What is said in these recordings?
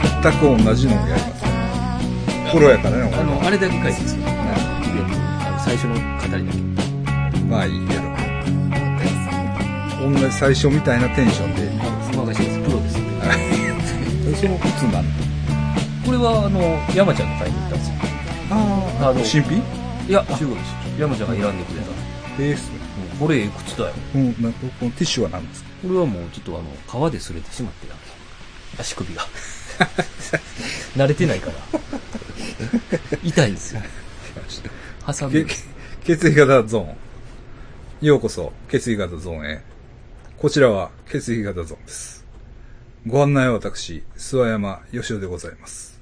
と全く同じのをやります。プロやからね、俺あの、あれだけ書いてるんですよ。最初の語りだけ。まあいいけど。同じ最初みたいなテンションで。お任せです。プロです。その靴なのこれは、あの、山ちゃんの買いに行ったんですよ。ああの新品？いや、中国です。山ちゃんが選んでくれた。ええっすこれ、ええ靴だよ？うん、なこのティッシュは何ですか？これはもうちょっとあの、川で擦れてしまってな。足首が。慣れてないから。痛いんですよ。挟んでけ血液型ゾーン。ようこそ、血液型ゾーンへ。こちらは血液型ゾーンです。ご案内は私、諏訪山義雄でございます。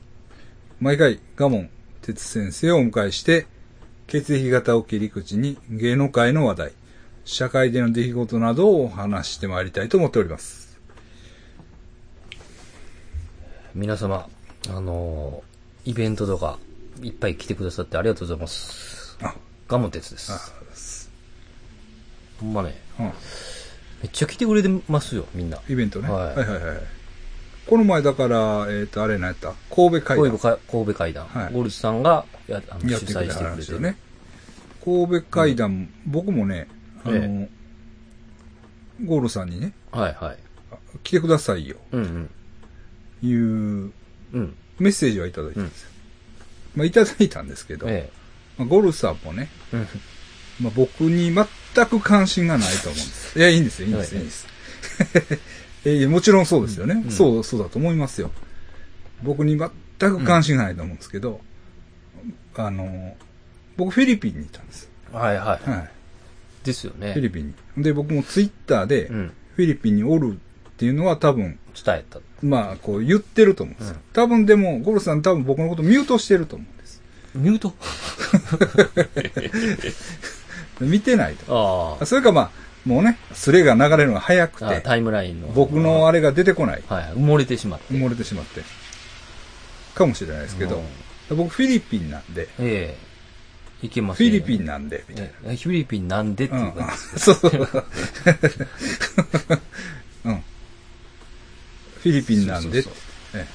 毎回、ガモン哲先生をお迎えして、血液型を切り口に芸能界の話題、社会での出来事などをお話してまいりたいと思っております。皆様、あのーイベントとか、いっぱい来てくださってありがとうございます。あ、ガモン鉄です。あ、ほんまね、うん。めっちゃ来てくれてますよ、みんな。イベントね。はいはいはいはい。この前だから、えっ、と、あれ何やった？神戸会談神戸か神戸会談。はいゴルスさんがやあのやっ主催してくれて話よね。神戸会談、僕もね、あの、えゴールさんにね、はいはい。来てくださいよ、うんいううん。うん。メッセージはいただいたんですよ。まあ、いただいたんですけど、えまあ、ゴルさんもね、え。うん。まあ、僕に全く関心がないと思うんです。いや、いいんですよ、いいんです、はいいいんです。えもちろんそうですよね、うんそう、そうだと思いますよ。僕に全く関心がないと思うんですけど、あの、僕フィリピンにいたんです。はいはい。はい。ですよね。フィリピンに。で、僕もツイッターで、うん。フィリピンにおるっていうのは多分、伝えた。まあ、こう言ってると思うんですよ。うん多分でも、ゴルさん多分僕のことミュートしてると思うんです。ミュート？見てないと。あそれかまあ、もうね、スレが流れるのが早くて、タイムラインの。僕のあれが出てこない。はい。埋もれてしまって。埋もれてしまって。かもしれないですけどうん、僕フィリピンなんで、ええ。いけますフィリピンンなんで、みたいな。えフィリピンなんでってうんいう感じうそう。うん。フィリピンなんでそうそうえ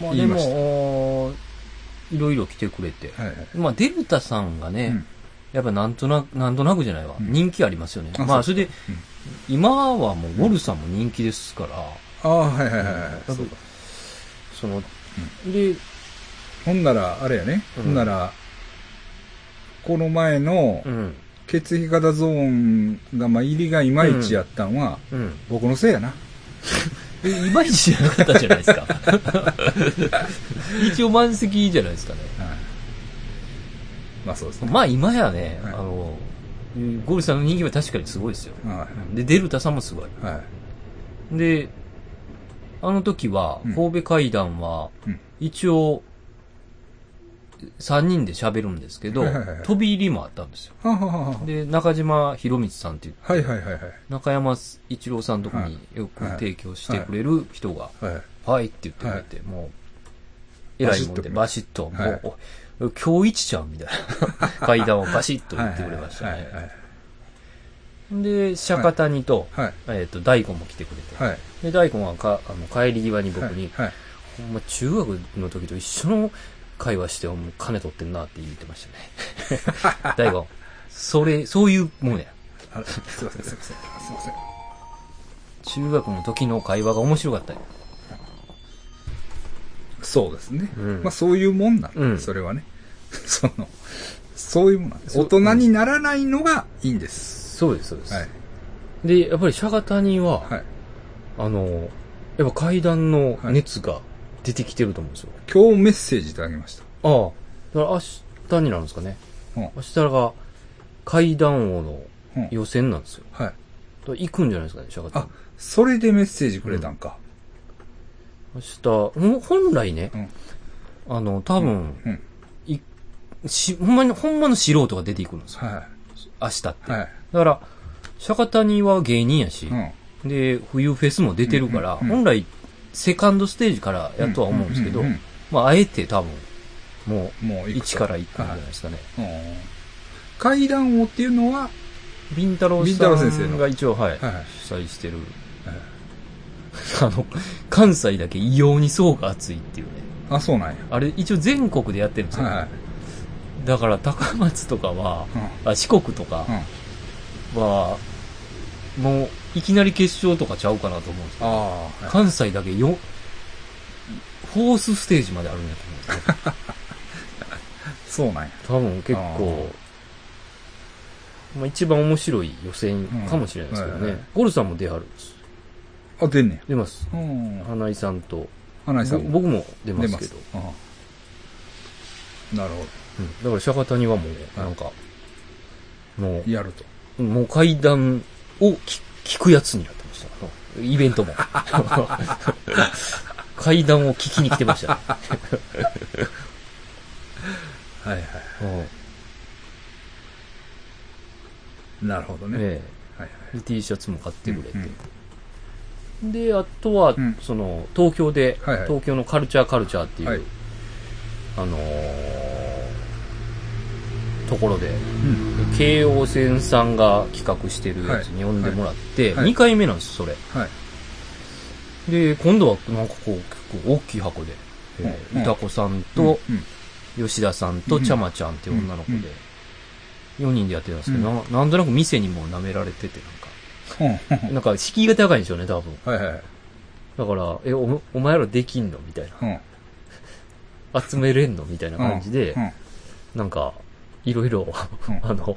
まあで言いましたも、いろいろ来てくれて。えはいはい。まあデルタさんがね、うんやっぱなんとなく、なんとなくじゃないわ。うん人気ありますよね。あまあそそうれで、今はもうウォルさんも人気ですから、ああ、はいはいはいはい。そうかその、で、ほんなら、あれやね。うんほんなら、この前のうん、血液型ゾーンが、まあ、入りがいまいちやったんは、うん。僕のせいやな。えいまいちじゃなかったじゃないですか。一応満席じゃないですかね。はい。まあそうですね。まあ今やね、はいあの、ゴルさんの人気は確かにすごいですよ。はで、デルタさんもすごい。い。はい。で、あの時はうん、神戸会談はうん、一応、3人で喋るんですけど飛び入りもあったんですよ。で、中島博光さんっていう、はいはいはいはい。中山一郎さんのとこによく提供してくれる人が、はい。はいって言ってくれて、もう、偉いもんでババシッと、もはいうお、今日一ちゃうみたいな 階段をバシッと言ってくれましたね。で、釈迦谷と、はい。えっと、大根も来てくれて、はい。で、大根はかあの帰り際に僕に、はい。ほんま中学の時と一緒の会話して、もう金取ってんなって言ってましたね。大根、それ、そういうもんや。すいません、すいません。すいません。中学の時の会話が面白かったよ。そうですね。うんまあそういうもんなんだ、うんそれはね。その、そういうもんなんです。大人にならないのがいいんです。そうです、そうです。はい。で、やっぱり釈迦谷は、はい。あの、やっぱ階段の熱が出てきてると思うんですよ。今日メッセージいただきました。ああ。だから明日になるんですかね。うん。明日が階段王のうん予選なんですよ。はい。だから行くんじゃないですかね、釈迦あ谷。、それでメッセージくれたんか。明日、ほん本来ね、うん。あの、多分、うん。いし、ほんまに、ほんまの素人が出てくるんですよ。は明日って。い。はい。だから、釈迦谷は芸人やし、うん。で、冬フェスも出てるから、うんうんうん本来、セカンドステージからやとは思うんですけど、まあ、あえて多分、もう、もう一から行くんじゃないですかね。うん階段王っていうのは、ビンタロウ先生が一応、はい、主催してる。あの、関西だけ異様に層が厚いっていうね。あ、そうなんや。あれ、一応全国でやってるんですよ。だから、高松とかは、うん。あ四国とかうん。は、もう、いきなり決勝とかちゃうかなと思うんですけど、関西だけよ、フォースステージまであるんやと思うんですよ。そうなんや。多分結構、まあ一番面白い予選かもしれないですけどねうんはいはい。ゴルさんも出はるんです。あ、出んね出ます。や。うん。花井さんと、花井さん僕も出ますすけど。。なるほうんだから釈迦谷はもう、なんか、もど。やると。う、もう階段を聞聞くやつになってました。イベントも。階段を聞きに来てましたね。はいはい。うんなるほどね。えはいえで T シャツも買ってくれて。うんで、あとは、うんその、東京で、はいはい東京のカルチャーカルチャーっていう、はいあのーところで、うん。京王線さんが企画してるやつに呼んでもらって、はいはい2回目なんです、それ。はい。で、今度はなんかこう、結構大きい箱で、えーうんいたこさんと、うん、吉田さんとうんちゃまちゃんって女の子うんで、4人でやってたんですけど、うななんとなく店にも舐められてて、うん。なんか、なんか敷居が高いんでしょうね、多分。はいはいはい。だから、え、おお前らできんの？みたいうん。な。集めれんの？みたいな感じでう、ん。なんか、いろいろ、うんあの、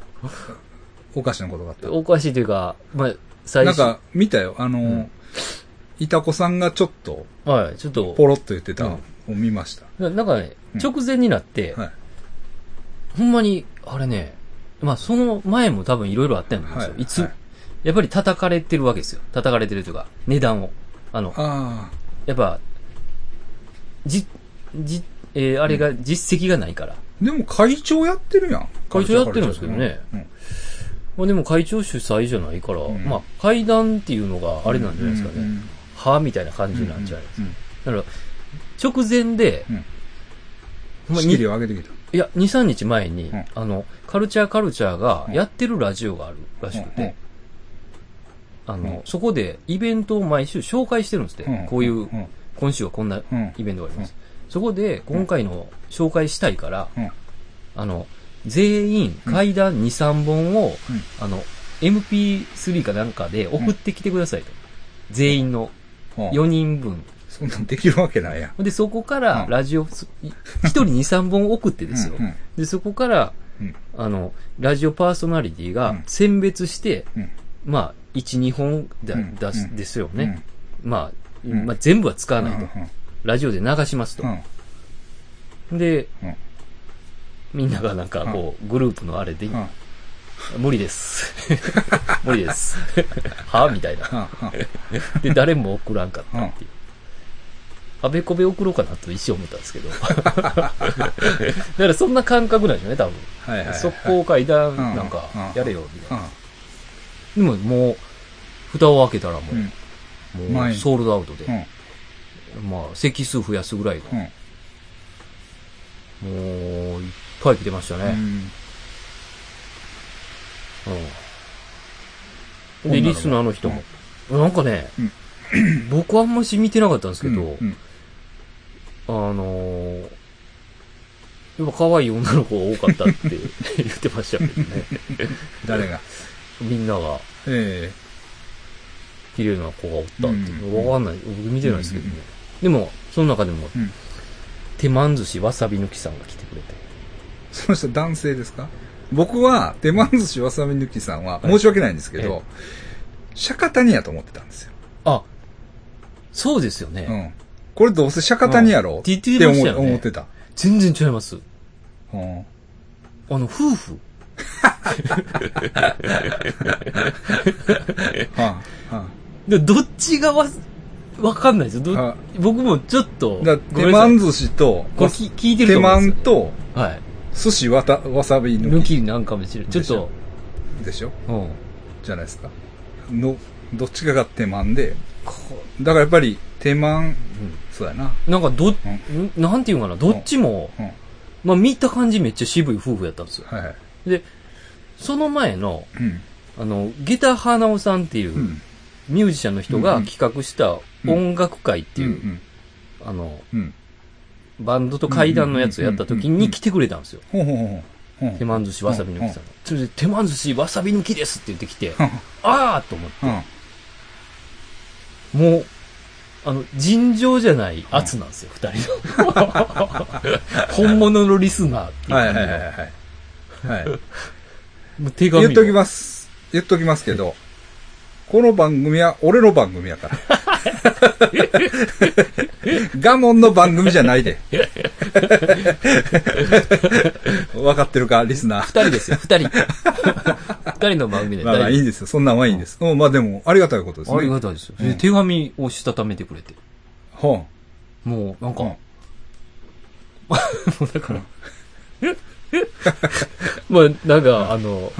おかしなことがあった。おかしいというか、まあ、最初、なんか、見たよ。あのん、いたこさんがちょっと、はい、ちょっと、ポロッと言ってたうんのを見ました。ななんかねう、ん直前になって、はい。ほんまに、あれね、まあ、その前も多分いろいろあったんですよ。はいいつ、はいやっぱり叩かれてるわけですよ。叩かれてるというか、値段を。あの、あやっぱ、じ、じ、えーあれが実績がないから。あ。でも会長やってるやん。会長やってるんですけどね。うん。まあでも会長主催じゃないから、ん。まあ階段っていうのがあれなんじゃないですかね。うんはみたいな感じなんじゃないですか。うんだから、直前で、うん。ま仕切りにを上げてきた。いや、2、3日前に、うん。あの、カルチャーカルチャーがやってるラジオがあるらしくて、あの、うん。そこでイベントを毎週紹介してるんですって、うん。こういう、うん。今週はこんなうん。イベントがあります。そこで、今回の紹介したいから、うん。あの、全員、階段2、3本を、うん。あの、MP3 かなんかで送ってきてくださいと。全員のうん。4人分。そんなんできるわけないやん。で、そこからうん。ラジオ、1人2、3本送ってですよ。で、そこから、うん。あの、ラジオパーソナリティがうん。選別して、うん。まあ、1、2本だ、すうん。ですよね。まあ、ん。まあ、全部は使うん。わないと。うんラジオで流しますとう。んで、うんみんながなんかこう、グループのあれで、うん無理です。無理です。は？みたいな。うんで、誰も送らんかったっていう。あべこべ送ろうかなと一瞬思ったんですけど。だからそんな感覚なんでしょうね、多分。はいはいはい。速攻階段んなんかうんやれよ、みたいな。うんでももう、蓋を開けたらもうもうソールドアウトでう、んまあ、席数増やすぐらいの、うん。もう、いっぱい来てましたね。うん。うん。で、リスナーの人も。なんかね、僕はあんまし見てなかったんですけど、うん。あのー、やっぱ可愛い女の子が多かったって 言ってましたけどね。誰が？みんなが。え綺麗な子がおったってわかんない。僕見てないですけどね。でも、その中でも、うん手満寿司わさび抜きさんが来てくれて。えその人男性ですか？僕は、手満寿司わさび抜きさんは、申し訳ないんですけえど、釈迦谷やと思ってたんですよ。あ、そうですよね。うん。これどうせ釈迦谷やろうんって言ってましたよね思思ってた。全然違います。うん。あの、夫婦 はあ、はで、どっちがわ、わかんないですよ。どあ。僕もちょっと、だごめんなさい手満寿司と、これき聞いてる手と思うんですと、はい。寿司わたわさび抜抜ききなんかもしれない。ちょっと、でしょ？うん。じゃないですか。の、どっちかが手満で、こだからやっぱり手満、うんそうやな。なんかど、なんていうかな、どっちも、うん。まあ見た感じめっちゃ渋い夫婦やったんですよ。はいはい。で、その前の、うん。あの、下駄花尾さんっていう、うん。ミュージシャンの人が企画した音楽会っていう、うんあの。バンドと階段のやつをやった時に来てくれたんですよ。手満寿司わさび抜きさんが。それで、手満寿司わさび抜きですって言ってきて、うんあーと思って、うん。もう、あの、尋常じゃない圧なんですよ、二人の。本物のリスナーっていうはいはいはいはい。はい。もう手紙言っときます。言っときますけど、この番組は俺の番組やから。ガモンの番組じゃないで。分かってるか、リスナー。二人ですよ、二人。二人の番組でまあまあいいんですよ。そんなんはいいんです。うん、まあでも、ありがたいことですね。ありがたいですよ。手紙をしたためてくれて。ほもう、なんか、うん もうだから、まあ、なんか、あの。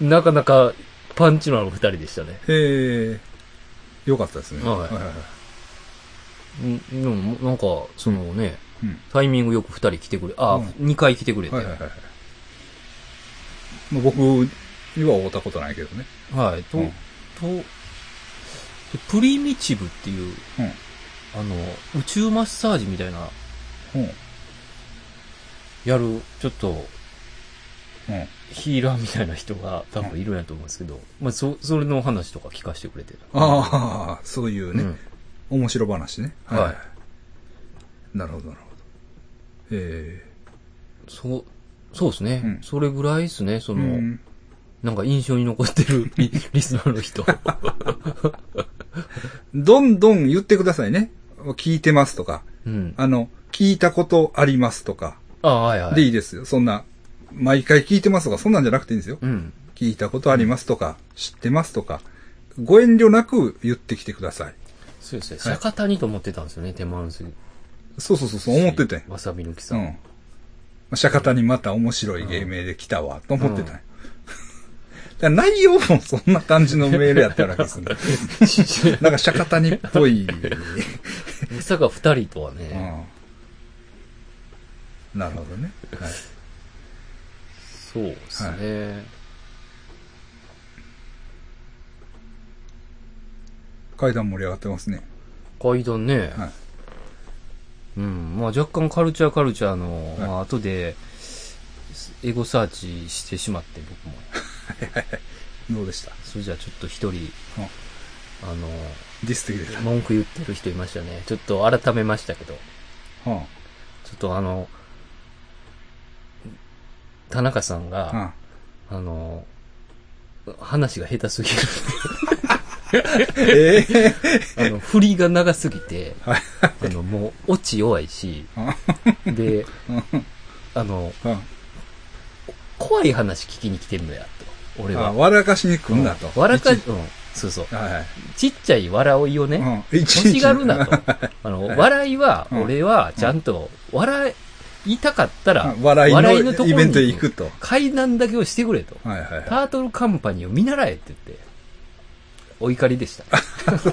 なかなかパンチのある二人でしたね。へえ。よかったですね。はいはいはい。うん、でもなんか、そのね、うん。タイミングよく二人来てくれ、あ、うん二回来てくれて。はいはいはいはい。まあ僕には会ったことないけどね。はい。と、うんと、でプリミチブっていう、うん。あの、宇宙マッサージみたいな、うん。やる、ちょっと、うん。ヒーラーみたいな人が多分いるんやと思うんですけど、まあ、そ、それの話とか聞かせてくれてる。ああ、そういうね、うん面白話ね。はいなるほど、なるほど。えそう、そうですね。うんそれぐらいですね、そえの、うんなんか印象に残ってるリ リスナーの人。どんどん言ってくださいね。聞いてますとか、うん。あの、聞いたことありますとか、あはいはい。でいいですよ。そんな、毎回聞いてますとか、そんなんじゃなくていいんですよ。うん。聞いたことありますとか、知ってますとか、ご遠慮なく言ってきてください。そうですね。釈迦谷と思ってたんですよね、手満寿そうそうそう、そう思ってて。わさび抜きさ。うんん。釈迦にまた面白い芸名で来たわ、と思ってたんよ だから内容もそんな感じのメールやったわけですね。なんか釈迦谷っぽい。まさか二人とはね、うん。なるほどね。はい。そうですね。階段盛り上がってますね。階段ね、はい。うん。まあ若干カルチャーカルチャーの、はいまあ後で、エゴサーチしてしまって、僕も。どうでした？それじゃあちょっと一人、うんあの、ディスって。文句言ってる人いましたね。ちょっと改めましたけど、ちょはっとあの、田中さんが、あ、はあの、話が下手すぎる。あ、ええ あの、振りが長すぎて、はい。あの、もう、オチ弱いし、で、あの、うん怖い話聞きに来てんのや、と。俺あは。笑かしに来んなと。笑か、うんそうそう。ちっちゃい笑いをね、欲しがるなと。あの、はい笑いは、うん俺は、ちゃんと、笑いたかったら、笑い笑いのところにのイベントへ行くと。階段だけをしてくれと。はいはいはい。タートルカンパニーを見習えって言って、お怒りでした。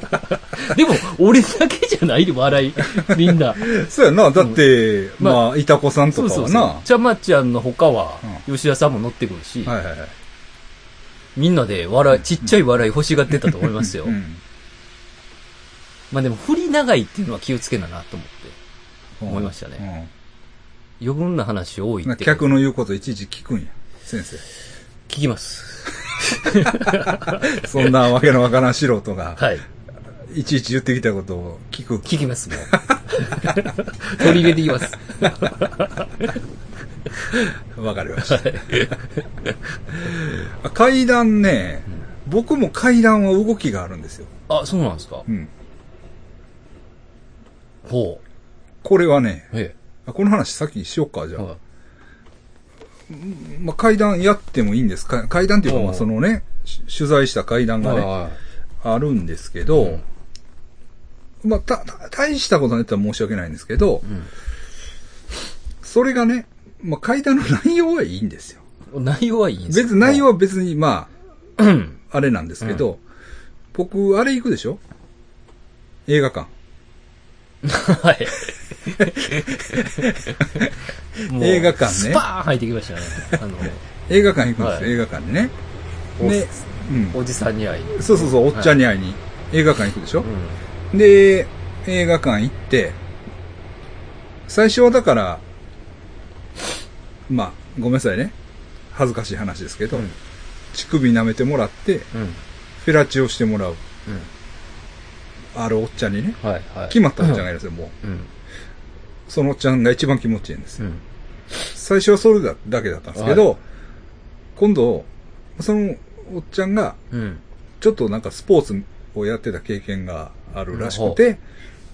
でも、俺だけじゃないで、笑い。みんな。そうやな。だって、まあまあ、いたこさんとそうそうかはな。そう。ちゃまちゃんの他は、吉田さんも乗ってくるし、はいはいはい。みんなで笑い、ちっちゃい笑い欲しがってたと思いますよ。うん。まあでも、振り長いっていうのは気をつけななと思って。思いましたね。余分な話多いうん。って。客の言うこといちいち聞くんや。先生。聞きます。そんなわけのわからん素人が、はい。いちいち言ってきたことを聞く。聞きます、もう。取り入れてきます。わかりました。あ階段ね、僕も階段は動きがあるんですよ。あ、そうなんですかうん。ほこれはね、う。えあこの話先にしよっか、じえ。ゃあ。はいまあ、階段やってもいいんですか階段っていうか、まあ、そのね、し取材した階段がね、はあるんですけど、うんまあ、た、た大したことないって言ったら申し訳ないんですけど、い。それがね、まあ、階段の内容はいいんですよ。うん。内容はいいんです別に内容は別に、まうん。あ、あれなんですけど、僕、あれ行くでしょ？映画館。はい。映画館ねスパーン入ってきましたね。あの、映画館行くんですよ、はい映画館にね。おで、うん。おじさんに会いに。そうそうそう、おっちゃんに会いに。映画館行くでしょ？う、ん。で、映画館行って、最初はだから、まあ、ごめんなさいね。恥ずかしい話ですけど、うん乳首舐めてもらって、うん。フェラチオしてもらう。うん。あるおっちゃんにね。はいはい。決まったおっちゃんがいですよ、もう。うん。そのおっちゃんが一番気持ちいいんですよ。うん。最初はそれだだけだったんですけど、今度、そのおっちゃんが、うん。ちょっとなんかスポーツをやってた経験があるらしくて、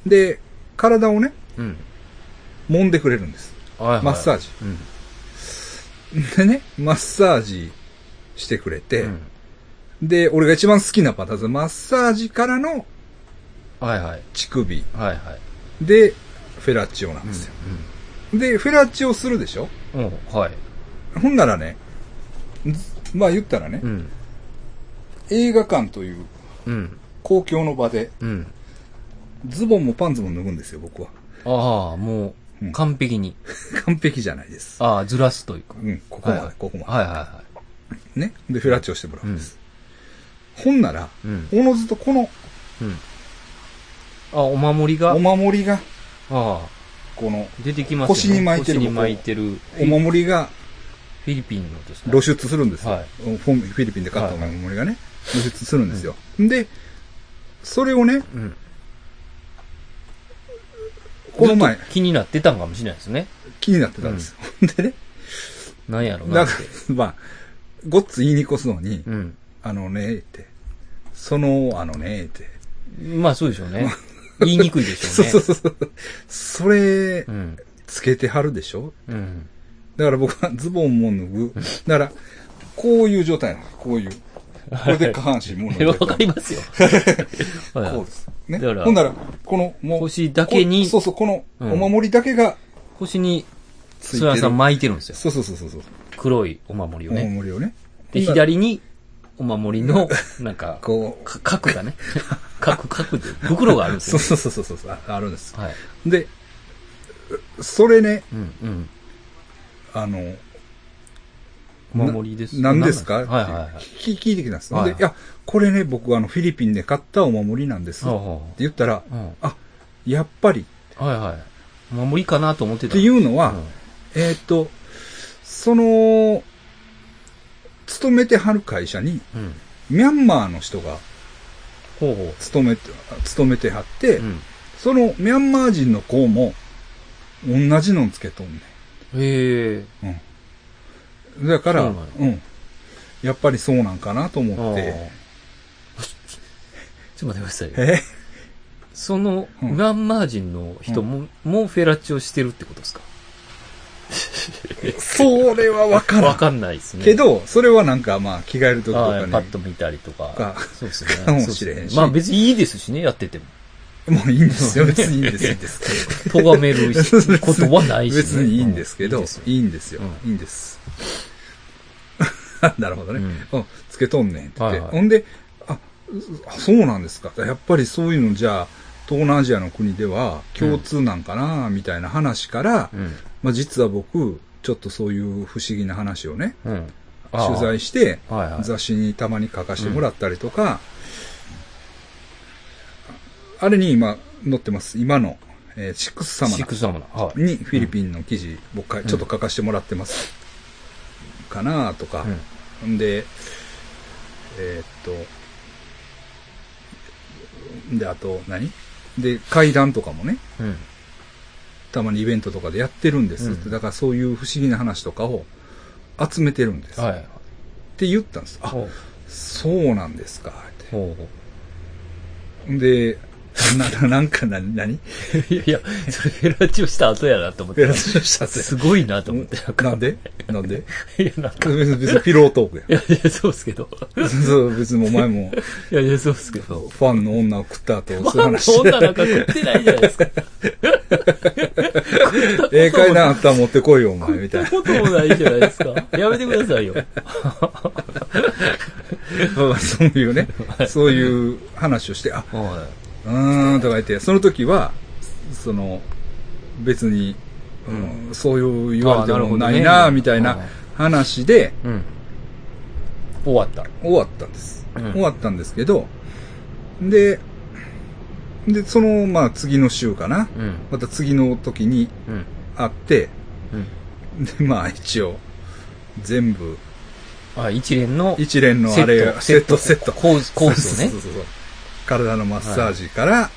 で、体をね、うん。揉んでくれるんです。はいはいマッサージ。うん。でね、マッサージしてくれて、うんで、俺が一番好きなパターン。マッサージからのはいはい。乳首はいはい。で、フェラチオなんですよ。で、フェラチオするでしょ？うん。うん。はい。ほんならね、ずまあ言ったらね、うん。映画館といううん。公共の場で、うん。ズボンもパンツも脱ぐんですよ、僕は。ああ、もうんう、完璧に。完璧じゃないです。ああ、ずらすというか。うん、ここまで、ここまで。はいはいはね？で、フェラチオしてもらうんです。ほんなら、い。うん。おのずとこのうん。あ、お守りが、お守りが、あこの、あ、出てきますよ、ね。腰に巻いてる腰に巻いてる。お守りがフィリピンのですね。露出するんですよ。はいフィリピンで買ったお守りがね、露出するんですよ。で、それをね、うん。この前気になってたんかもしれないですね。気になってたんですよ。でね、なんやろなって。まあ、ごっつ言いにこすのに、うん。あのね、って、その、あのね、って。まあそうでしょうね。言いにくいでしょうね。そうそうそう。それう、ん。つけてはるでしょ？うん。だから僕はズボンも脱ぐ。だから、こういう状態なの。こういう。これで下半身も脱いでわかりますよ。はいこうです。ね。だからほんなら、この、もう。腰だけにこそうそう、この、うんお守りだけが腰に、ついてる。菅原さん巻いてるんですよ。そうそうそうそうそう。黒いお守りおをね。守りをね。で、左に、お守りの、なんか、こう、か角がね。角、角で、袋があるんですよ。そうそうそうそうそう、ああるんです。はい。で、それね、うん、うん。あの、お守りです。何ですか？はいはいはい。聞聞いてきたんです。はいで、いや、これね、僕あの、フィリピンで買ったお守りなんです。って言ったら、あうんあ、やっぱり、はいはい。お守りかなと思ってた。っていうのは、うんえーっと、その、勤めてはる会社に、うん。ミャンマーの人が勤めて、勤めてはって、う。うん。そのミャンマー人の子も、同じのんつけとんねへえ。ん。うん。だから、そうなんうん。やっぱりそうなんかなと思って、ちょっと待ってくださいよ。え？その、うんミャンマー人の人も、もうフェラチオしてるってことですか？それはわからん。わかんないですね。けど、それはなんかまあ、着替える時とかにああパッ、と見たりとかか。そうですね。かもしれへんしまあ別にいいですしね、やってても。もういいんですよ。別にいいんです、いいんですけど。咎めることはないし、ね。別にいいんですけど、うんいいんですよ。ういいんです。なるほどね。ううん、つけとんねんって言って。はいはいほんで、あ、そうなんですか。やっぱりそういうのじゃあ、東南アジアの国では共通なんかな、みたいな話から、うん。まあ実は僕、ちょっとそういう不思議な話をね、うん。取材して、はいはい。雑誌にたまに書かせてもらったりとか、あれに今載ってます。今の、えーシックスサマナシックスサムナ。はい。にフィリピンの記事、僕かちょっと書かせてもらってます。かなとか。んで、えーっと、で、あと何、で、階段とかもね、うん。うん。たまにイベントとかでやってるんです。うんだからそういう不思議な話とかを集めてるんです。はい。って言ったんです。あ、ほそうなんですか。ってで、な、なんかな、何？う。いやそれフェラチオした後やなと思って。フェラチオしたってすごいなと思って。なんで？なんで？いや、なんか。別に別にピロートークやん。いやいや、そうっすけど。そう、別にお前もいやいや、そうっすけど。ファンの女を食った後、そういうファンの話。女なんか食ってないじゃないですか。ええ階段あったら持ってこいよ、お前、みたいな。こともないじゃないですか。やめてくださいよ。まあそういうね、そういう話をして、あ、はうーんとか言って、その時は、その、別に、うんそういう言われてもないな、みたいな話で。終わった。終わったんです。うん終わったんですけど、で、で、その、まあ次の週かな。うん。また次の時にうん。会って、うん。で、まあ一応、全部、あ、一連の一連のあれが、セット、セット。コース、コースをねそう。そうそう体のマッサージから、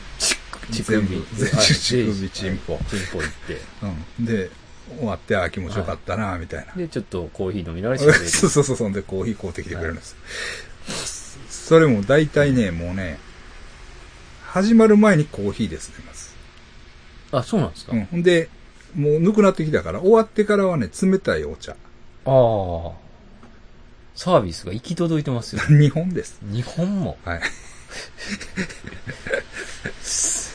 乳全部、全部、乳チ首、チンポ。チンポ行って。うん。で、終わって、ああ、気持ちよかったな、みたいな。で、ちょっとコーヒー飲みながら喋れる。そうそうそう、そんでコーヒー買うてきてくれるんです。それも大体ね、もうね、始まる前にコーヒーですね、まず。あ、そうなんですか、うん。ほんで、もうぬくなってきたから、終わってからはね、冷たいお茶。ああ。サービスが行き届いてますよ。日本です。日本も。はい。す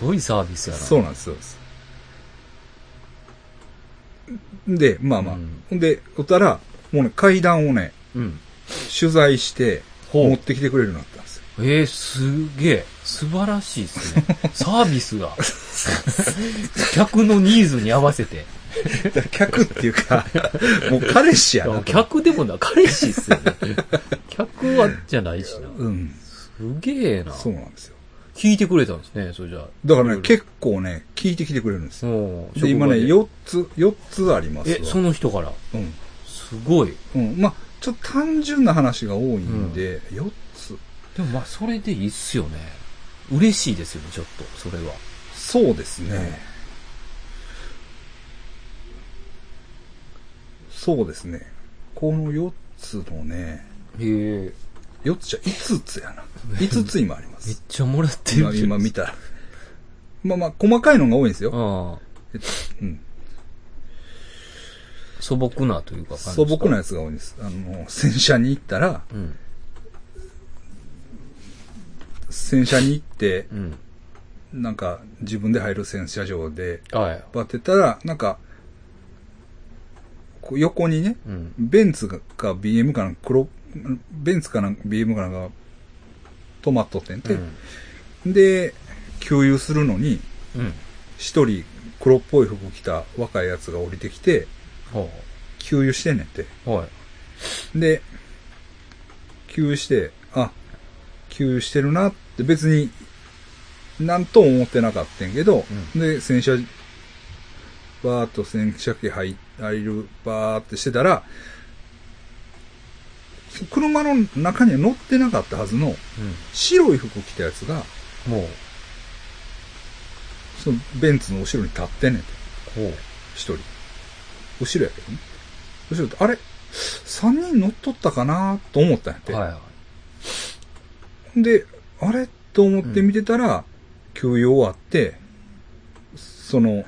ごいサービスやな。そうなんです、そうです。で、まあまあ。うんほんで、おったら、もうね、階段をね、うん。取材して、持ってきてくれるようになっ。えー、すげえ。素晴らしいですね。サービスが。客のニーズに合わせて。客っていうか、もう彼氏やなと。客でもな、彼氏っすよね。客はじゃないしな。うん。すげえな。そうなんですよ。聞いてくれたんですね、それじゃあ。だからね、構、結構ね、聞いてきてくれるんですよ。で、今ね、職4つ、4つありますえ、その人から。うん。すごい。うん。まあ、ちょっと単純な話が多いんで、4つ。でもまあ、それでいいっすよね。嬉しいですよね、ちょっと、それは。そうですね。そうですね。この4つのね、へえ。4つじゃ5つやな。5つ今ありまめっす。ちゃもらってる今、今見たら。まあまあ、細かいのが多いんですよ。ああ。えっとうん。素朴なというか感じですか？素朴なやつが多いんです。あの、洗車に行ったら、うん。洗車に行ってう、ん。なんか自分で入る洗車場ではい。バってたら、なんか、横にね、うん。ベンツか BM かなんか黒、ベンツかなんか BM かなんか止まっとってんて。で、給油するのに、うん。一人黒っぽい服着た若いやつが降りてきて、は給油してんねんて。あ。はい。で、給油して、あ、給油してるなって別に、なんとも思ってなかったんけど、うで、洗車、バーっと洗車機入入る、バーってしてたら、車の中には乗ってなかったはずの白い服着たやつが、うん。もう、そのベンツの後ろに立ってんねんて。一人。後ろやけどね。後ろって、あれ三人乗っとったかなと思ったんやって。はいはで、あれ？と思って見てたら、給油終わって、そのい。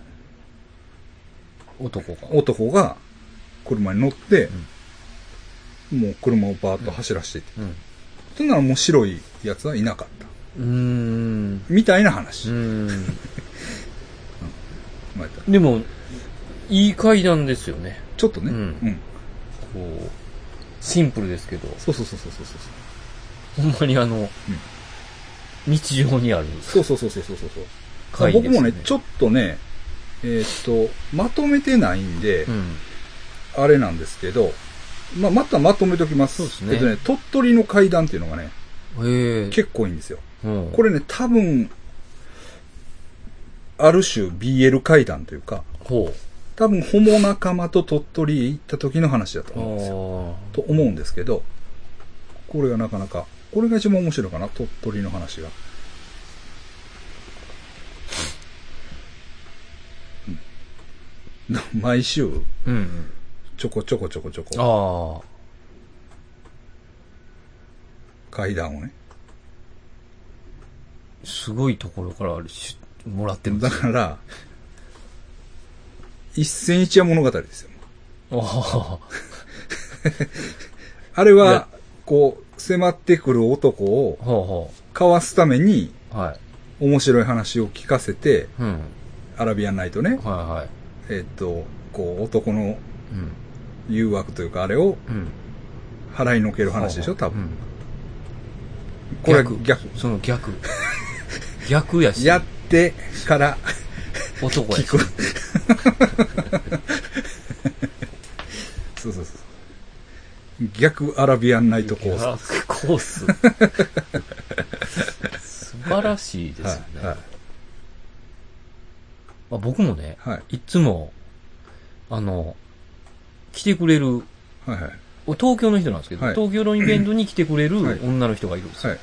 男が。男が車に乗って、もう車をバーッと走らせていって。うん。そんならもう白いやつはいなかった。うーん。みたいなう話。ーん。でも、いい階段ですよね。ちょっとね。ううんん。こう、シンプルですけど、そうそうそうそうそうそう。ほんまにあの、日常にあるそうそうそうそうそうそうそう。階ですよ僕もね、ちょっとね、えーっと、まとめてないんで、うん。あれなんですけど、まあ、またまとめときます。すねえっとね、鳥取の階段っていうのがね。結構いいんですよ。うん、これね、多分、ある種 BL 階段というか、ほ多分、ホモ仲間と鳥取へ行った時の話だとう。思うんですよ。あと思うんですけど、これがなかなか、これが一番面白いかな、鳥取の話が。うん毎週、あ。うん。ちょこちょこちょこちょこ、ああ。階段をね。すごいところからあるし、もらってるんですよ。だから、一戦一夜物語ですよ。あ あれはこう、迫ってくる男をかわすために。面白い話を聞かせて、うん。アラビアンナイトね、はいはい。えっと、こう、男のうん。誘惑というか、あれをうん。払いのける話でしょ、多分。うんこれは逆。逆。その逆。逆やし。やってから男やし。聞く。そうそうそう。逆アラビアンナイトコース。逆コース。晴らしいですよね。はい。はい。まあ、僕もね、はい。いつも、あの、来てくれる、はい。はい。東京の人なんですけど、はい東京のイベントに来てくれるはい女の人がいるんですよ。は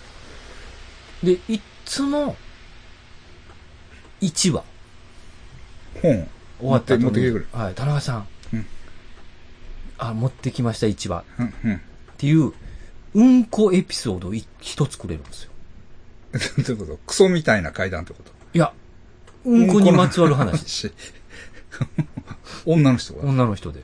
い。で、いっつも、1話、本。終わった後に持ってきてくれはい、田中さんあ、持ってきました、1話。うん。うん。っていう、うんこエピソードをい一つくれるんですよ。どういうこと？クソみたいな階段ってこと？いや、うんこにまつわる話。女の人が。女の人で。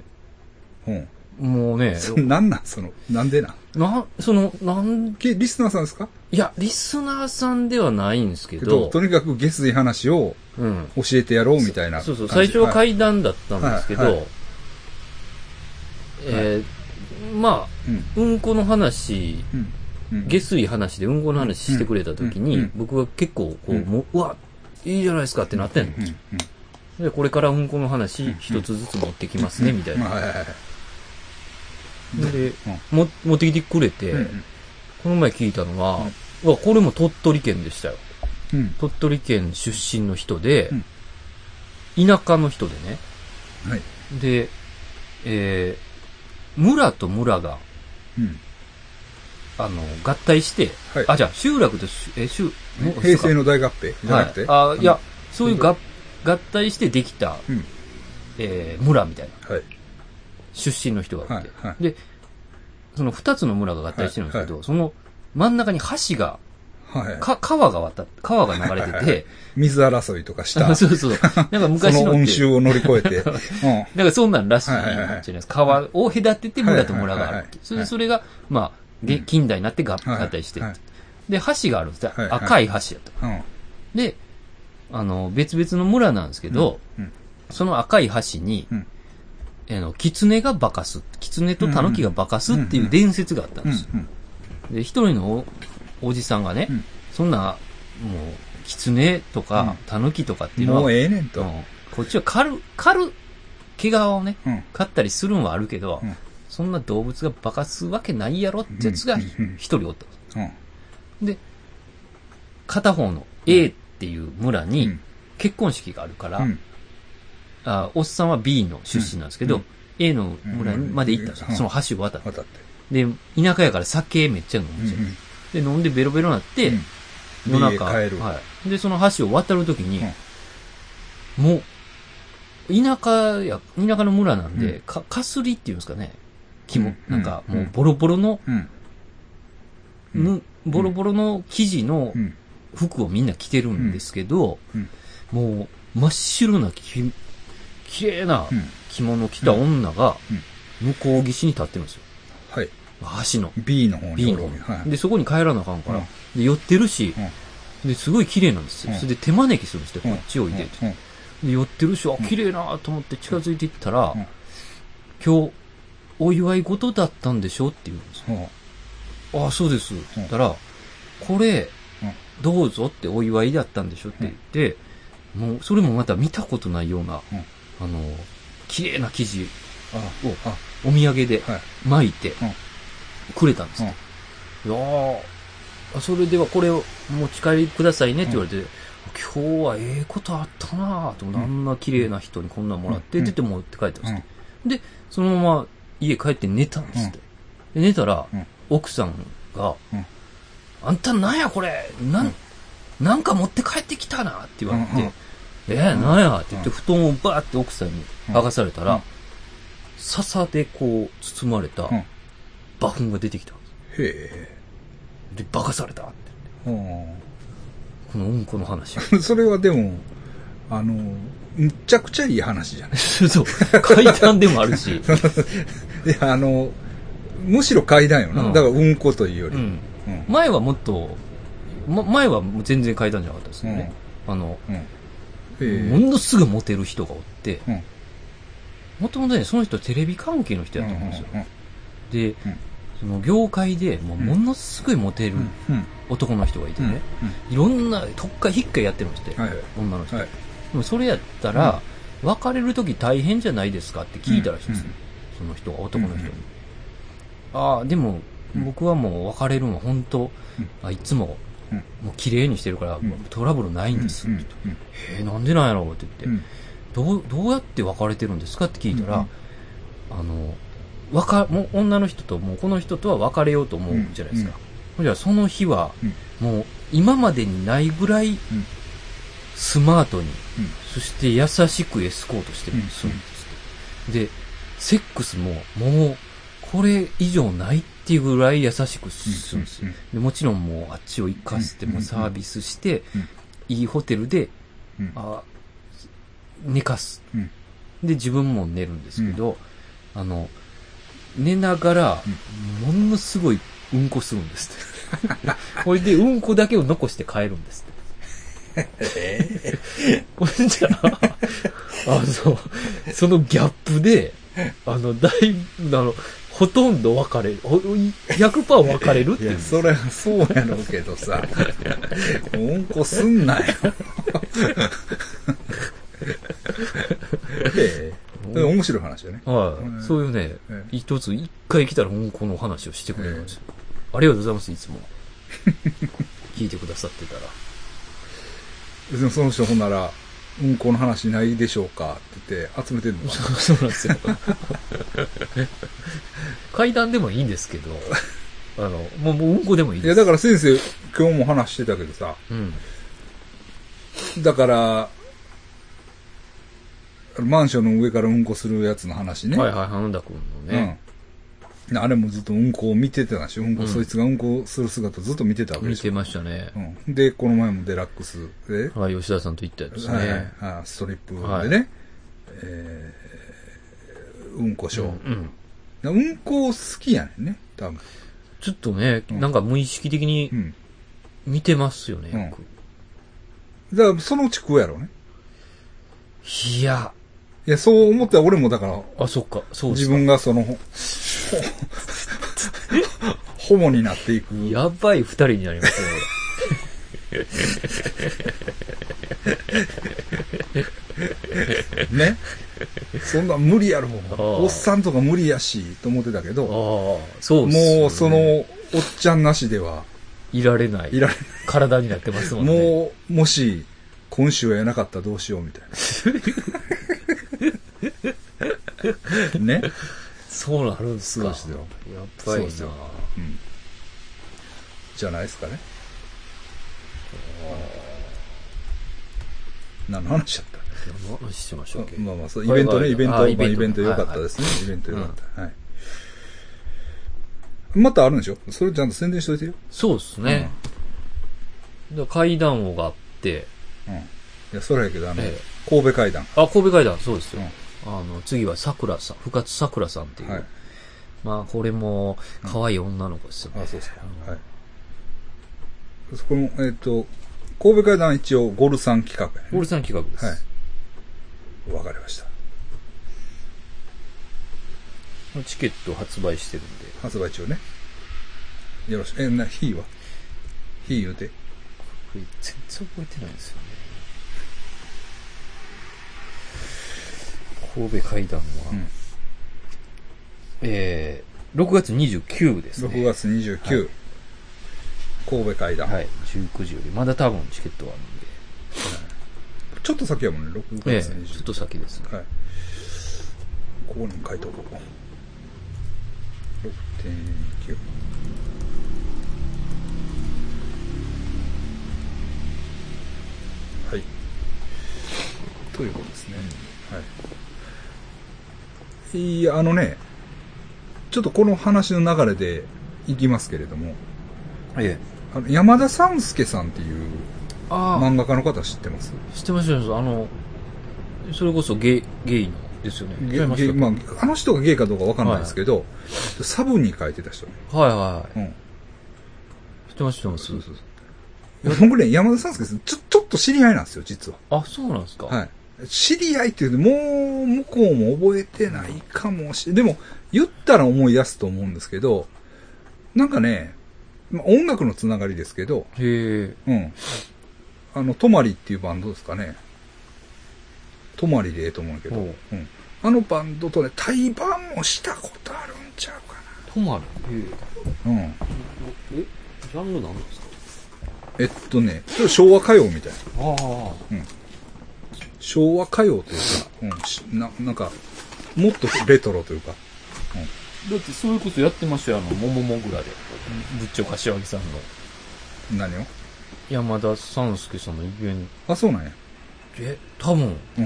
うん。もうね、そなんなん？その、なんでなん？な、その、なん、けリスナーさんですか？いや、リスナーさんではないんですけけど、ど、とにかく下水話をうん。教えてやろうみたいな感じ。そうそう、最初ははい階段だったんですけど、はいはいえーまあ、うん。うんこの話。下水話でうんこの話してくれた時に、僕は結構こう、うんもう、うわ、いいじゃないですかってなってんの。で、これからうんこの話一つずつ持ってきますね、みたいな。で、も持ってきてくれて、うん。この前聞いたのは、うわ、これも鳥取県でしたよ。うん。鳥取県出身の人で、うん田舎の人でね。はい。で、えー、村と村が、うん。あの、合体して、はい。あ、じゃあ、集落とし、え、集、もう平成の大合併じゃなくて？はい、あ、いや、そういうが合合体してできた、うん。えー、村みたいな、はい。出身の人がいて、はいはい。で、その二つの村が合体してるんですけど、はその真ん中に橋が、はい。か、川が渡っ、川が流れてて、水争いとかした。そうそう。なんか昔その温のって、州を乗り越えて。うん。なんかそんなんらしいじゃはいはいはいないですか。川を隔てて村と村があはいはいはいはい。るそれで、それが、まあ、近代になって合体してはい。で、橋があるんですよはいはい赤い橋やと。うん。で、あの、別々の村なんですけど、うん。その赤い橋に、うんあの、狐が化かす。狐と狸が化かすっていう伝説があったんうん。ですよ。で、一人のおおじさんがね、うん。そんな、もう、狐とか、狸とかっていうのは、もうええねんと。うん。こっちは狩る、狩る、毛皮をね、うん。飼ったりするんはあるけど、うん。そんな動物が化かすわけないやろってやつが一人おったんで片方の A っていう村にうん。結婚式があるから、うん。あおっさんは B の出身なんですけど、うん。A の村にまで行ったんですよ。うん。その橋を渡って。渡って。で、田舎やから酒めっちゃ飲むんですよ。で、飲んでベロベロになって、うん夜中、家へ帰るはい。で、その橋を渡るときに、もう、田舎や、田舎の村なんで、うんか、かすりっていうんですかね。木も、うんなんか、うんもうボロボロの、うん。うんぬ、ボロボロの生地のうん。服をみんな着てるんですけど、うんもう、真っ白なき、綺麗なうん。着物を着た女がうん、向こう岸に立ってるんですよ。はい。橋の。B の方に B のわけ。はい。で、そこに帰らなあかんから。うんで、寄ってるし、うんで、すごい綺麗なんですよ。うんそれで手招きするんですよ。うんこっちおいでって。うんで、寄ってるし、あ、綺麗なと思って近づいていったら、うん今日、お祝い事だったんでしょって言うんですよ。うんああ、そうです。って言ったら、これ、どうぞってお祝いだったんでしょって言って、もう、それもまた見たことないような、うんあの、綺麗な生地あをあ、お土産ではい。巻いてうんくれたんですよ。いやそれではこれを持ち帰りくださいねって言われて、今日はええことあったなぁと思って、あんな綺麗な人にこんなんもらって、うん。出て持って帰ったんですって。で、そのまま家帰って寝たんですって。で寝たら、うん。奥さんが、うん。あんたなんやこれなん、うん。なんか持って帰ってきたなって言われて、えー、なんやって言って、布団をバーって奥さんに剥がされたら、うん。笹でこう包まれたうん馬糞が出てきたんです。へで、化かされたって。え。このうんこの話。う んそれはでも、あの、むっちゃくちゃいい話じゃない？そう、階段でもあるし。いや、あの、むしろ階段よな。うんだから、うんこというより。うん。うん。前はもっと、ま、前はもう全然階段じゃなかったですよね。あの、うん。もへのすぐモテる人がおって、え。うん。もともとね、その人テレビ関係の人やと思うんですよ。うんで、うんその業界でもうものすごいモテる。男の人がいてうん。ね、いろんな特化引っかやってるんですって、はいはい。女の人。はい。でもそれやったら、別れる時大変じゃないですかって聞いたらしいです、うん。その人が、男の人に。ああ、でも、うん。僕はもう別れるのは本当、うん。あいつもうん。もう綺麗にしてるから、ん。トラブルないんです。うんって。言ってえー、なんでなんやろうって言って、うん。どう、どうやって別れてるんですかって聞いたら、うん。あの、わか、もう女の人と、もうこの人とは別れようと思うじゃないですか。ほんじゃその日は、もう今までにないぐらい、スマートに、そして優しくエスコートしてる。んですよ。で、セックスも、もう、これ以上ないっていうぐらい優しくするんですよ。でもちろんもうあっちを行かせてうんもサービスしてうん、いいホテルで、うん。あ寝かす。うん。で、自分も寝るんですけど、あの、寝ながら、ものすごいうんこするんですって。ほいで、うんこだけを残して帰るんですって。ほんじゃあ、あの、そのギャップで、あの、だいぶ、あの、ほとんど別れる。ほ100%別れるっていや、。それはそうやろうけどさ。うんこすんなよ。ええ。面白い話だね。はい、うんそういうねえ、一つ、一回来たらうんこの話をしてくれるんですよ。ありがとうございます、いつも。聞いてくださってたら。でもその人ほんなら、うんこの話ないでしょうかって言って集めてんのか そうなんですよ。階段でもいいんですけど、あの、もう、もううんこでもいいいや、です。だから先生、今日も話してたけどさ、うん。だから、マンションの上からうんこするやつの話ね。はいはい、花田くんのね。うん。あれもずっとうんこを見てたんでしょ。うんこ、うんそいつがうんこする姿ずっと見てたわけでしょ。見てましたね。うん。で、この前もデラックスで、はい、吉田さんと行ったやつですね。はいストリップでね、えーうんこショー。うんうん。うんこ好きやねんね、多分。ちょっとね、うんなんか無意識的にうん。見てますよね、うんよくだから、そのうち食うやろうね。いや、いや、そう思ったら俺もだから、あ、そっか、そうです自か。分がその、ほホモになっていく。やばい二人になりますね、ね。そんなん無理やろあ。おっさんとか無理やし、と思ってたけど、俺。ああ、そうねもうその、おっちゃんなしではいられない。いられ体になってますもんね。もう、もし、今週はやなかったらどうしようみたいな。ね。そうなるんですか。そうですよやっぱりなそうん。じゃないですかね。何の話だった？何してましたっけ？まあまあ、そう、イはいベントね、はいイベント、イベント良かったですね。イベント良かった。はい。またあるんでしょ？それちゃんと宣伝しといてよ。そうですね。階段王があって、うん。いや、それやけど、あのええ、神戸会談。あ、神戸階段、そうですよ。うんあの、次は桜さん、深津桜さんっていう。はい。まあ、これも、可愛い女の子ですよね。あ、そうですか。はい。そこの、えっと、神戸会談は一応、ゴルさん企画やね。オルさん企画です。はい。わかりました。チケット発売してるんで。発売中ね。よろしく。え、な、日は？日言うて。全然覚えてないんですよね。神戸階段は、うんえー、6月29ですね。6月29、はい神戸会談。はい、19時より。まだ多分チケットはあるんで。ちょっと先やもんね、6ええ月29。ちょっと先ですね。はい。ここに書いとこう。6.9。はい。ということですね。はい。いや、あのね、ちょっとこの話の流れでいきますけれども、ええ。あの山田三介さんっていうあ漫画家の方知ってます？知ってます。あの、それこそゲイ、ゲイのですよね。ゲゲまあ、あの人がゲイかどうかわかんないですけど、サブに書いてた人ね。はいはいはい。うん。知ってます知ってます。そうそうそう。僕ね、山田三介さん、ちょ、ちょっと知り合いなんですよ、実は。あ、そうなんですかはい。知り合いっていうと、もう、向こうも覚えてないかもしれでも、言ったら思い出すと思うんですけど、なんかね、まあ、音楽のつながりですけど、へえ。うん。あの、トマリっていうバンドですかね。トマリでええと思うけど、ほう。うんあのバンドとね、対バンもしたことあるんちゃうかトマル。へな。うん。え。え、ジャンルなんですか？えっとね、昭和歌謡みたいな。ああ。昭和歌謡というか、うんし、な、なんか、もっとレトロというか、だってそういうことやってましたよ、あの、もももぐらで。ぶっちょ柏木さんの。何を？山田三助さんのイベンあ、そうなんや。ト。え、多分。うん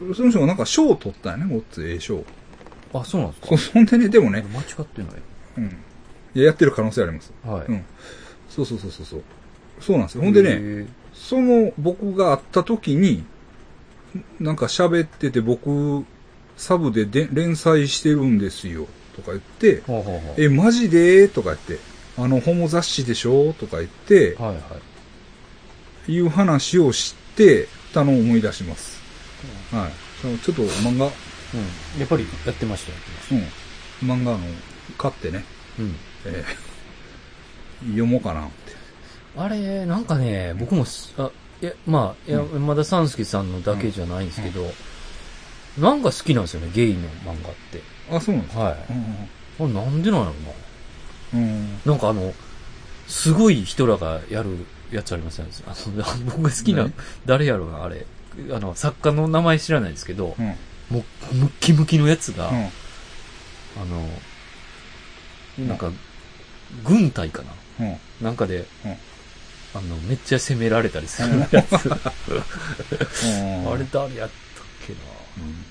うん。その人がなんか賞を取ったんやね、ごっつええ賞。あ、そうなんですかそ、そんでね、でもね、間違ってない。うん。いや、やってる可能性あります。はい。うん。そうそうそうそうそう。そうなんですよ。ほんでね、へその僕が会った時に、なんか喋ってて僕、サブでで連載してるんですよ、とか言って、ー。はあ、はえ、マジで？とか言って、あの、ホモ雑誌でしょ？とか言ってあ、、はいはい。いう話をしてたのを思い出します。はい。ちょっと漫画、うん。やっぱりやってました、やってましうん。漫画の、買ってね、た。うん。えー読もうかな。あれ、なんかね、僕もす、あ、いや、まあ、いや、山田三助さんのだけじゃないんですけど、なんか好きなんですよね、ゲイの漫画って。あ、そうなんですかはい。うんあなんでなんやろうんうん。な。なんかあの、すごい人らがやるやつありますよね。あの、僕が好きな何、誰やろうな、あれ。あの、作家の名前知らないですけどう、ん。もう、ムッキムキのやつが、うん。あの、なんか、軍隊かな？うん。なんかで、うんあの、めっちゃ攻められたりするやつ。あ あれ誰やったっけなうん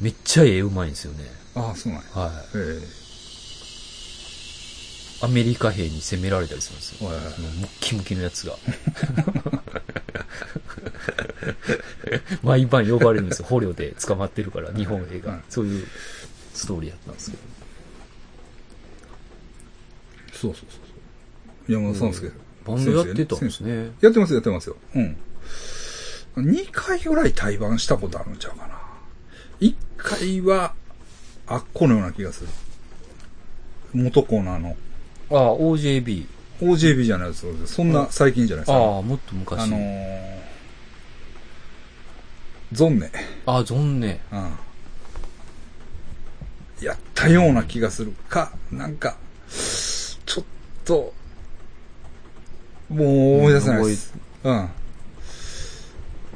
めっちゃ絵うまいんですよね。ああ、そうなんや。はい。えアメリカ兵に攻められたりするんですよ。ムッキムキのやつが。毎晩呼ばれるんですよ。捕虜で捕まってるから、日本兵が。はいそういうストーリーやったんですけど。そうそうそう。山田さんですけど。バンドやってたんですね。やってますやってますよ。うん。2回ぐらい対バンしたことあるんちゃうかな。1回は、あっこのような気がする。元コーナーの。ああ、OJB。OJB じゃないです。そんな最近じゃないですか。ああ、もっと昔。あのー、ゾンネ。あ、ゾンネ。うん。やったような気がするか、なんか、ちょっと、もう思い出せないです。うん。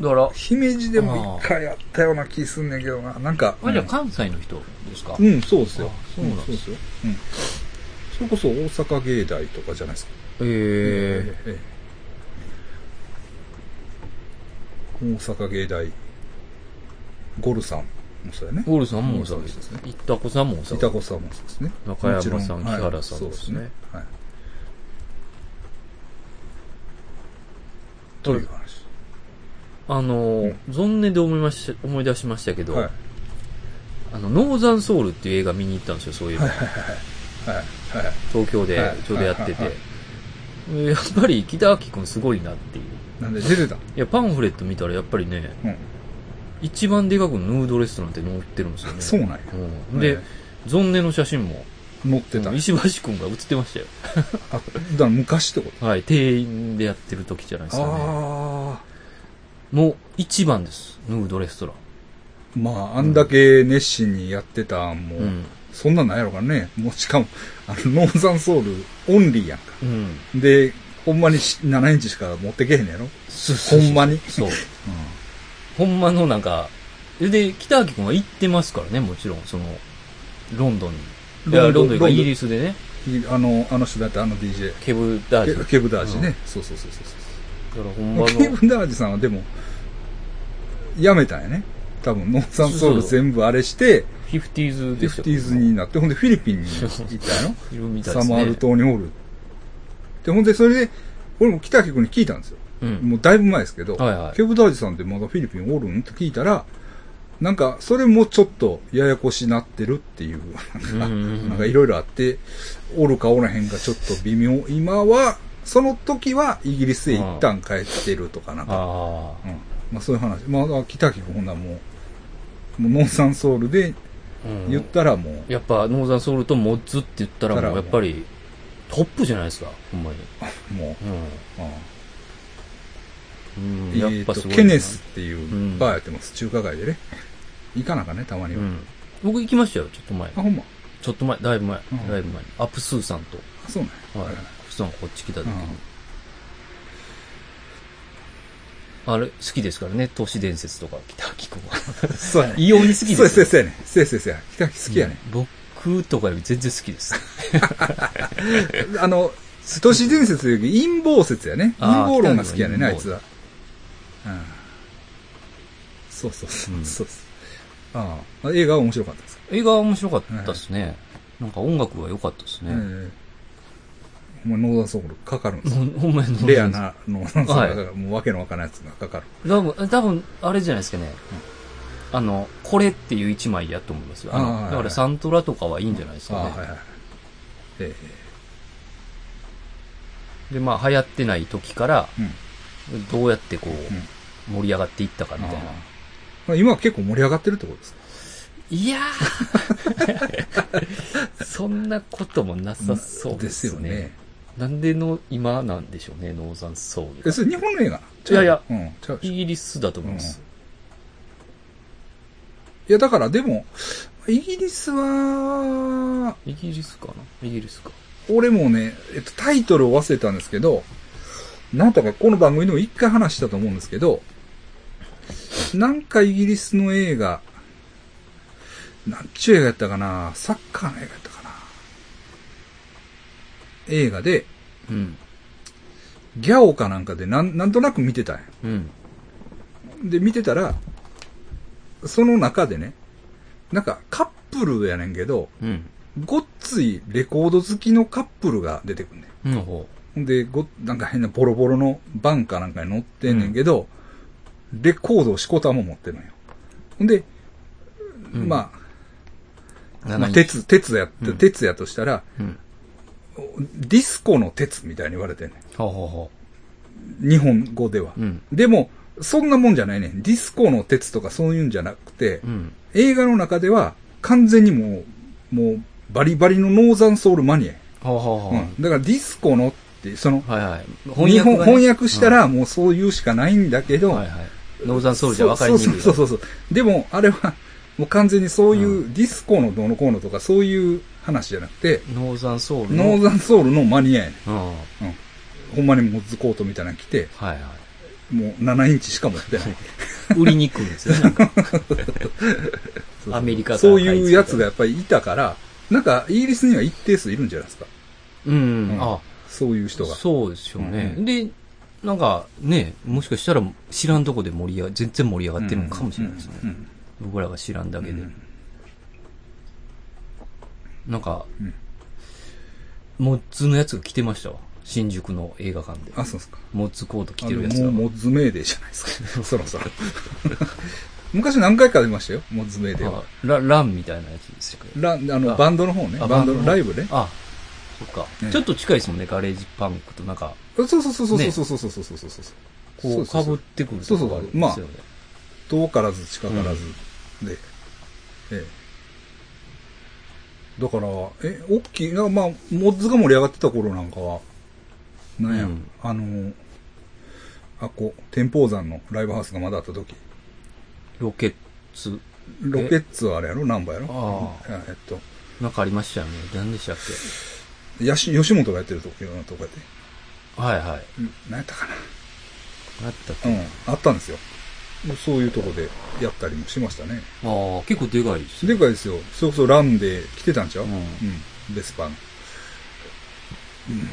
だから、姫路でも一回やったような気すんねんけどな。なんか、あ、じゃあ関西の人ですか？うん、そうですよ。あそうなんですよ。うん。それこそ大阪芸大とかじゃないですか。ええええ大阪芸大、ゴルさんもそうやね。ゴールさんも大阪そうですね。いったこさんも大阪。板子さんもそうですね。中山さん木原さんはいですねそうはい。という話。あのー、ゾンネで思いまし思い出しましたけど、はい。あの、ノーザンソウルっていう映画見に行ったんですよ、そういうの。はい。はい。東京ではいちょうどやってて。はいはいやっぱり北脇くんすごいなっていう。なんで出てたいや、パンフレット見たらやっぱりね、うん。一番でかくヌードレストランって載ってるんですよね。そうなんや。うんで、ゾンネの写真も、乗ってた。うん石橋くんが写ってましたよ。あ、だから昔ってこと？はい、店員でやってる時じゃないですかね。あもう一番です、ヌードレストラン。あ。まあ、あんだけ熱心にやってたんも、うん。そんなんなんやろかね。もうしかも、あの、ノーザンソウルオンリーやんか。うん。で、ほんまにし7インチしか持ってけへんねやろ？ほんまに？そう。ほんまのなんか、で、北脇くんは行ってますからね、もちろん、その、ロンドンに。いや、ロンドンがイギリスでね、いあの、あの人だってあの DJ。ケブダージ。ケケブダージね。そうそうそうそうそう。だからほんまケの、ブダージさんはでも、やめたんやね。多分、ノーザンソウル全部あれして、フィフティーズフィでしたフティーズになって、ほんでフィリピンに行ったんやろいるみたいですね。サマール島におる。で、ほんで、それで、俺も北脇君に聞いたんですよ。うん。もうだいぶ前ですけど、はいはいケブダージさんってまだフィリピンおるん？って聞いたら、なんか、それもちょっとややこしなってるっていう、なんか、いろいろあって、おるかおらへんかちょっと微妙。今は、その時はイギリスへ一旦帰ってるとかなんか、あうん。まあそういう話。まあ、北脇君ほんならもう、もうノーサンソウルであ。うん言ったらもう、やっぱ、ノーザンソウルとモッズって言ったらもう、やっぱり、トップじゃないですか、ほんまに。もう、うんうん。うん。やっぱすごいな。ケネスっていううんバーやってます。中華街でね。行かなあかんね、たまには。うん。僕行きましたよ、ちょっと前あ、。ほんま？ちょっと前、だいぶ前、うんだいぶ前に。アップスーさんと、あそうね。はい。アップスーさんがこっち来た時に。うんあれ、好きですからね、都市伝説とか、北脇君は。そうやね。異様に好きですよそうや、そうや、そうやね。そうや、そうや、そうや。北脇好きやね。うん僕とかより全然好きです。あの、都市伝説より陰謀説やね。陰あー謀論が好きやねあい北脇つは。うん。そうそうそう。うんそうそうああ、映画は面白かったですか？映画は面白かったですね。なんか音楽が良かったですね。ええほんまノーザンソウルかかるんですよ。ほんまにレア。なノーザンソウルはがもうわけのわからないやつがかかる。多分、多分、あれじゃないですかね。あの、これっていう一枚やと思いますよ。あの、あーはいはいだからサントラとかはいいんじゃないですかね。はいはい。えで、まあ、流行ってない時から。どうやってこう、盛り上がっていったかみたいな。ああ今は結構盛り上がってるってことですか？いやー そんなこともなさそうですよね。なんでの今なんでしょうね、ノーザンソウルえ、が。それ日本の映画？いやいやうん、イギリスだと思います。いや、だからでも、イギリスは、イギリスかな？イギリスか。俺もね、えっと、タイトルを忘れたんですけど、なんとかこの番組でも一回話したと思うんですけど、なんかイギリスの映画、なんちゅう映画やったかな？サッカーの映画やったかな？映画で、うん。ギャオかなんかでなん、なんとなく見てたんや。うん。で、見てたら、その中でね、なんかカップルやねんけど、うん。ごっついレコード好きのカップルが出てくんねん。うん、ほほんで、ご、なんか変なボロボロのバンカーなんかに乗ってんねんけど、レコードをしこたま持ってるのよ。ほんで、うんまう。あ、まあ、7鉄、鉄やっん鉄やとしたら、うん。ディスコの鉄みたいに言われてんねほうほうほん。日本語では。でも、そんなもんじゃないねん。ディスコの鉄とかそういうんじゃなくて、うん。映画の中では完全にもう、もう、バリバリのノーザンソウルマニアや。ほうほうほう。うん。だからディスコのって、その、はいはい。日本がね翻訳した、らもうそう言うしかないんだけど、うんはいはい。ノーザンソウルじゃ分かりにくい。そうそうそうそう。でも、あれは、もう完全にそういうディスコのどうのこうのとかそういう話じゃなくて、ノーザンソウルの。ノーザンソウルのマニアやねうん。うん。ほんまにモッズコートみたいなの着て、はい。もう7インチしか持ってない。売りにくいんですよね。なんかそうアメリカからそういうやつがやっぱりいたから、なんかイギリスには一定数いるんじゃないですか。うん。うんあ、そういう人が。そうですよね。うんで、なんかね、もしかしたら知らんとこで盛り上が、全然盛り上がってるのかもしれないですね。うんうん僕らが知らんだけで。うんなんか、うんモッズのやつが来てましたわ。新宿の映画館で。あ、そうですか。モッズコート着てるやつが。のもうモッズメーデーじゃないですか。そろそろ。昔何回か出ましたよ、モッズメーデーはあ。ラランみたいなやつですけど。ラン、あの、あバンドの方ね。あバンドのバンドのライブね。あ、そっか、ねちょっと近いですもんね、ガレージパンクとなんか、そうそうそうそうそうそうそうそうそうそうそう。こう、そうそうそう被ってくるとこがあるんですよね。そう遠からず近からずで。ええ。だから、え、大きい、まあ、モッズが盛り上がってた頃なんかは、なんや、うんあの、あこ、天保山のライブハウスがまだあった時、ロケッツ、ロケッツはあれやろナンバーやろあうんえっと、なんかありましたよね。何でしたっやし吉本がやってるとこ、ようなとこやって。はいはい。うん何やったか何やったっうん、あったんですよ。もうそういうとこでやったりもしましたね。ああ、結構でかいですでかいですよ。それこそランで来てたんちゃう？うんうん。ベスパの。うん。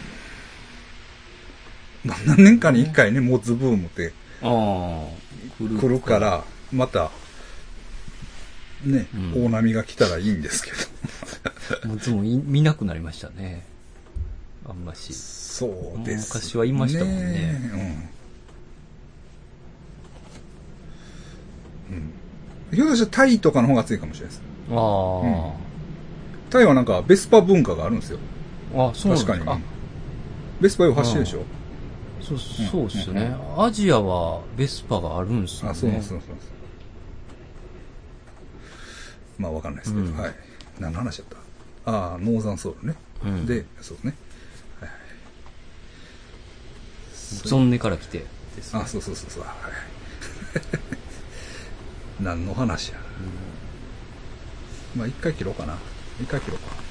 まあ、何年かに一回ね、モッズブームってああ、来来るか。ら、また、ね、うん大波が来たらいいんですけど。もういつもい見なくなりましたね。あんまし。そうです、昔はいましたもんねうん。うん。ひょっとしたらタイとかの方が強いかもしれないです。あタイはなんかベスパ文化があるんですよ。あ、あそうなん確かに。ベスパよ発してるでしょ。あそう、そうっすうんね。アジアはベスパがあるんすよね。あ、そうそうなんです。まあわかんないですけど、うんはい。何の話だった？ああ、ノーザンソウルね。うんで、そうね。はいゾンネから来てですねあ、そうそうそうそう。はい。何の話や。まあ一回切ろうかな。一回切ろうか。